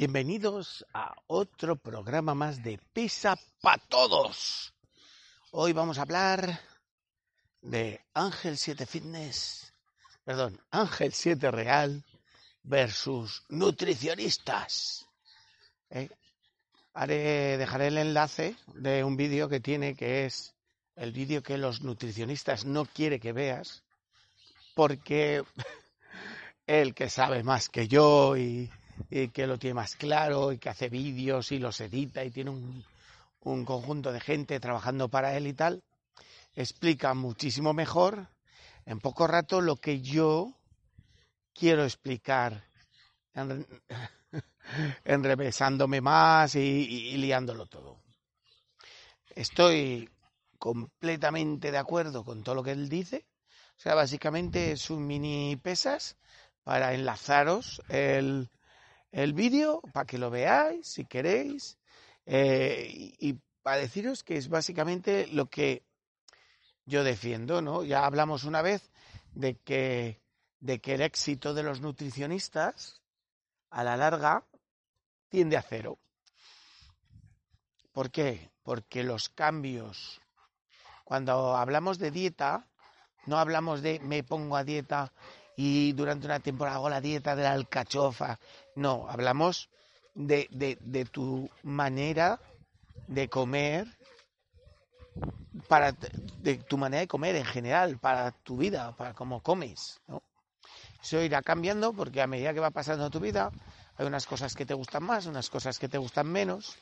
Bienvenidos a otro programa más de Pisa para Todos. Hoy vamos a hablar de Ángel 7 Fitness, perdón, Ángel 7 Real versus nutricionistas. ¿Eh? Haré, dejaré el enlace de un vídeo que tiene que es el vídeo que los nutricionistas no quiere que veas porque él que sabe más que yo y y que lo tiene más claro y que hace vídeos y los edita y tiene un, un conjunto de gente trabajando para él y tal, explica muchísimo mejor en poco rato lo que yo quiero explicar, en, enrevesándome más y, y liándolo todo. Estoy completamente de acuerdo con todo lo que él dice. O sea, básicamente es un mini pesas para enlazaros el, el vídeo para que lo veáis si queréis eh, y, y, para deciros que es básicamente lo que yo defiendo, ¿no? Ya hablamos una vez de que, de que el éxito de los nutricionistas a la larga tiende a cero. ¿Por qué? Porque los cambios, cuando hablamos de dieta, no hablamos de me pongo a dieta y durante una temporada hago la dieta de la alcachofa. No, hablamos de, de, tu manera de comer, para, de tu manera de comer en general, para tu vida, para cómo comes. Eso irá cambiando porque a medida que va pasando tu vida, hay unas cosas que te gustan más, unas cosas que te gustan menos.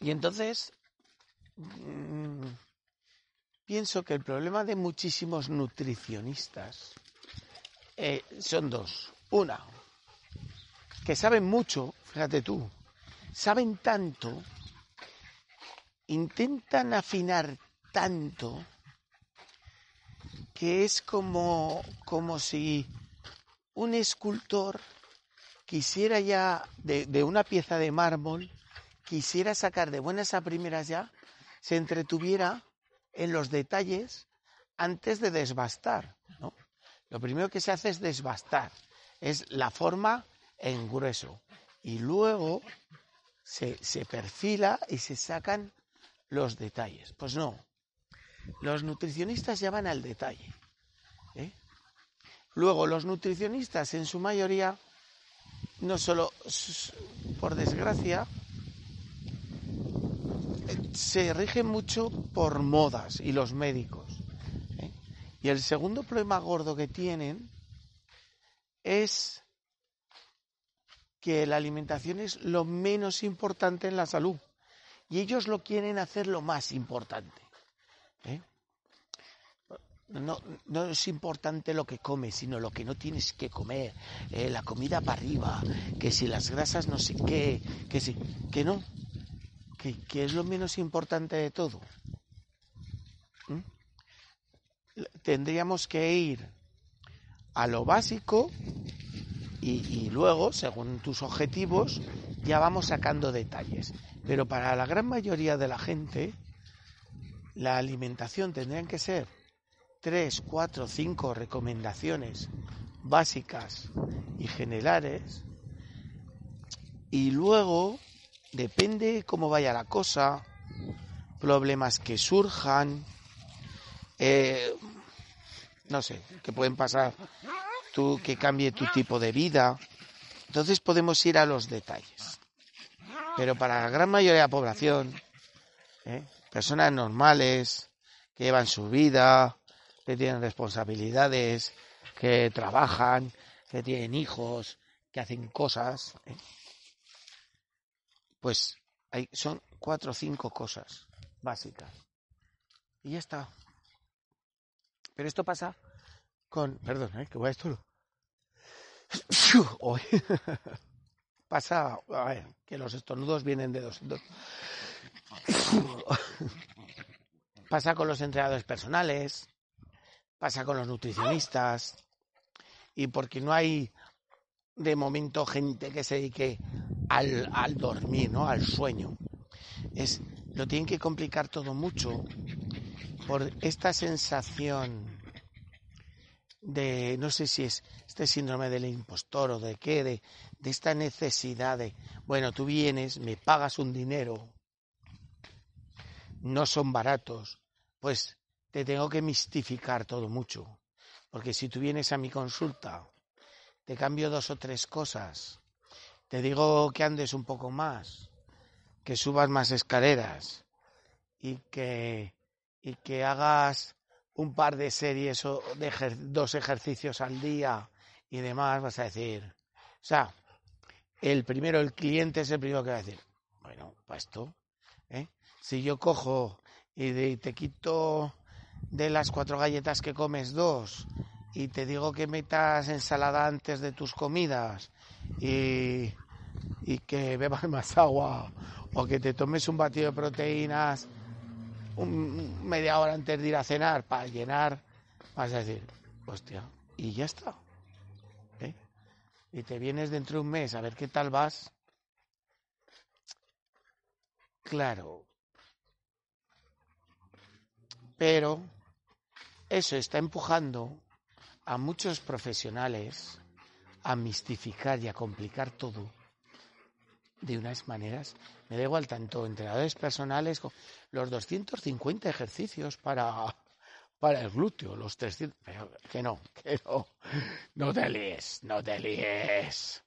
Y entonces, mmm, pienso que el problema de muchísimos nutricionistas eh, son dos. Una, que saben mucho, fíjate tú, saben tanto, intentan afinar tanto, que es como, como si un escultor quisiera ya de, de una pieza de mármol, quisiera sacar de buenas a primeras ya, se entretuviera en los detalles antes de desbastar. ¿no? Lo primero que se hace es desbastar, es la forma en grueso. Y luego se, se perfila y se sacan los detalles. Pues no, los nutricionistas ya van al detalle. ¿eh? Luego, los nutricionistas en su mayoría, no solo por desgracia, se rige mucho por modas y los médicos. ¿eh? Y el segundo problema gordo que tienen es que la alimentación es lo menos importante en la salud. Y ellos lo quieren hacer lo más importante. ¿eh? No, no, es importante lo que comes, sino lo que no tienes que comer. Eh, la comida para arriba, que si las grasas no sé qué, que si, que no que, que es lo menos importante de todo. ¿Mm? Tendríamos que ir a lo básico y, luego, según tus objetivos, ya vamos sacando detalles. Pero para la gran mayoría de la gente, la alimentación tendrían que ser tres, cuatro, cinco recomendaciones básicas y generales. Y luego depende cómo vaya la cosa, problemas que surjan, eh, no sé, que pueden pasar, tú que cambie tu tipo de vida. Entonces podemos ir a los detalles. Pero para la gran mayoría de la población, ¿eh? personas normales, que llevan su vida, que tienen responsabilidades, que trabajan, que tienen hijos, que hacen cosas, ¿eh? pues hay, son cuatro o cinco cosas básicas. Y ya está. Pero esto pasa con, perdón, ¿eh? que voy a esto. Pasa, a ver, que los estornudos vienen de dos. dos. Pasa con los entrenadores personales, pasa con los nutricionistas, y porque no hay de momento gente que se dedique al, al dormir, ¿no? Al sueño. Es, lo tienen que complicar todo mucho por esta sensación de, no sé si es este síndrome del impostor o de qué, de, de esta necesidad de, bueno, tú vienes, me pagas un dinero, no son baratos, pues te tengo que mistificar todo mucho. Porque si tú vienes a mi consulta, te cambio dos o tres cosas, te digo que andes un poco más, que subas más escaleras y que, y que hagas un par de series o de dos ejercicios al día y demás, vas a decir, o sea, el primero, el cliente es el primero que va a decir, bueno, pues esto, ¿eh? si yo cojo y te quito de las cuatro galletas que comes dos y te digo que metas ensalada antes de tus comidas y, y que bebas más agua o que te tomes un batido de proteínas un, media hora antes de ir a cenar para llenar, vas a decir, hostia, y ya está. ¿eh? Y te vienes dentro de un mes a ver qué tal vas. Claro. Pero eso está empujando a muchos profesionales a mistificar y a complicar todo de unas maneras, me da igual tanto entrenadores personales, los 250 ejercicios para, para el glúteo, los 300, pero que no, que no, no te líes, no te líes.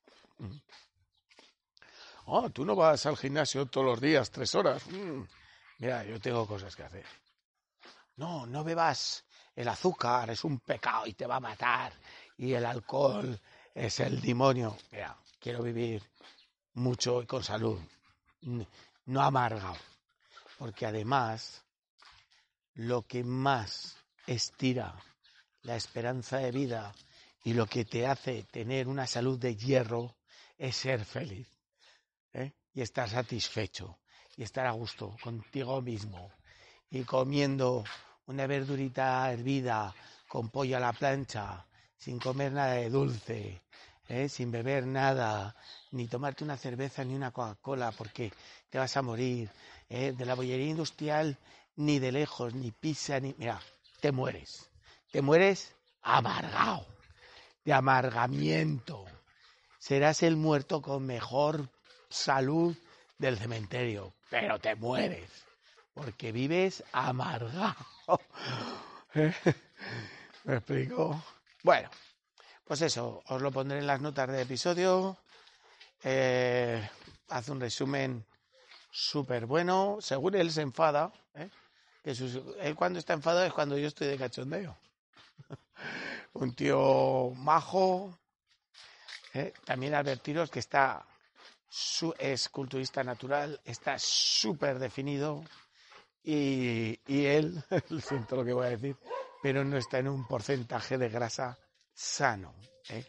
Oh, tú no vas al gimnasio todos los días, tres horas. Mm. Mira, yo tengo cosas que hacer. No, no bebas el azúcar, es un pecado y te va a matar. Y el alcohol es el demonio. Mira, quiero vivir mucho y con salud, no amargado. Porque además, lo que más estira la esperanza de vida y lo que te hace tener una salud de hierro es ser feliz ¿eh? y estar satisfecho y estar a gusto contigo mismo y comiendo una verdurita hervida con pollo a la plancha sin comer nada de dulce ¿eh? sin beber nada, ni tomarte una cerveza ni una Coca-Cola porque te vas a morir, ¿eh? de la bollería industrial ni de lejos, ni pizza, ni... Mira, te mueres, te mueres amargado, de amargamiento. Serás el muerto con mejor salud del cementerio, pero te mueres, porque vives amargado. ¿Me explico? Bueno, pues eso, os lo pondré en las notas del episodio. Eh, hace un resumen súper bueno. Según él se enfada, ¿eh? que él cuando está enfadado es cuando yo estoy de cachondeo. un tío majo. ¿eh? También advertiros que está es culturista natural, está súper definido y, y él, siento lo que voy a decir, pero no está en un porcentaje de grasa sano. ¿eh?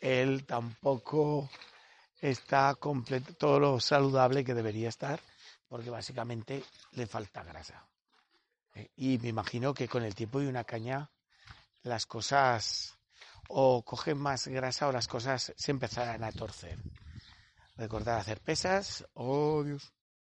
Él tampoco está completo, todo lo saludable que debería estar, porque básicamente le falta grasa. ¿eh? Y me imagino que con el tiempo y una caña las cosas o cogen más grasa o las cosas se empezarán a torcer. Recordar hacer pesas. Oh, Dios.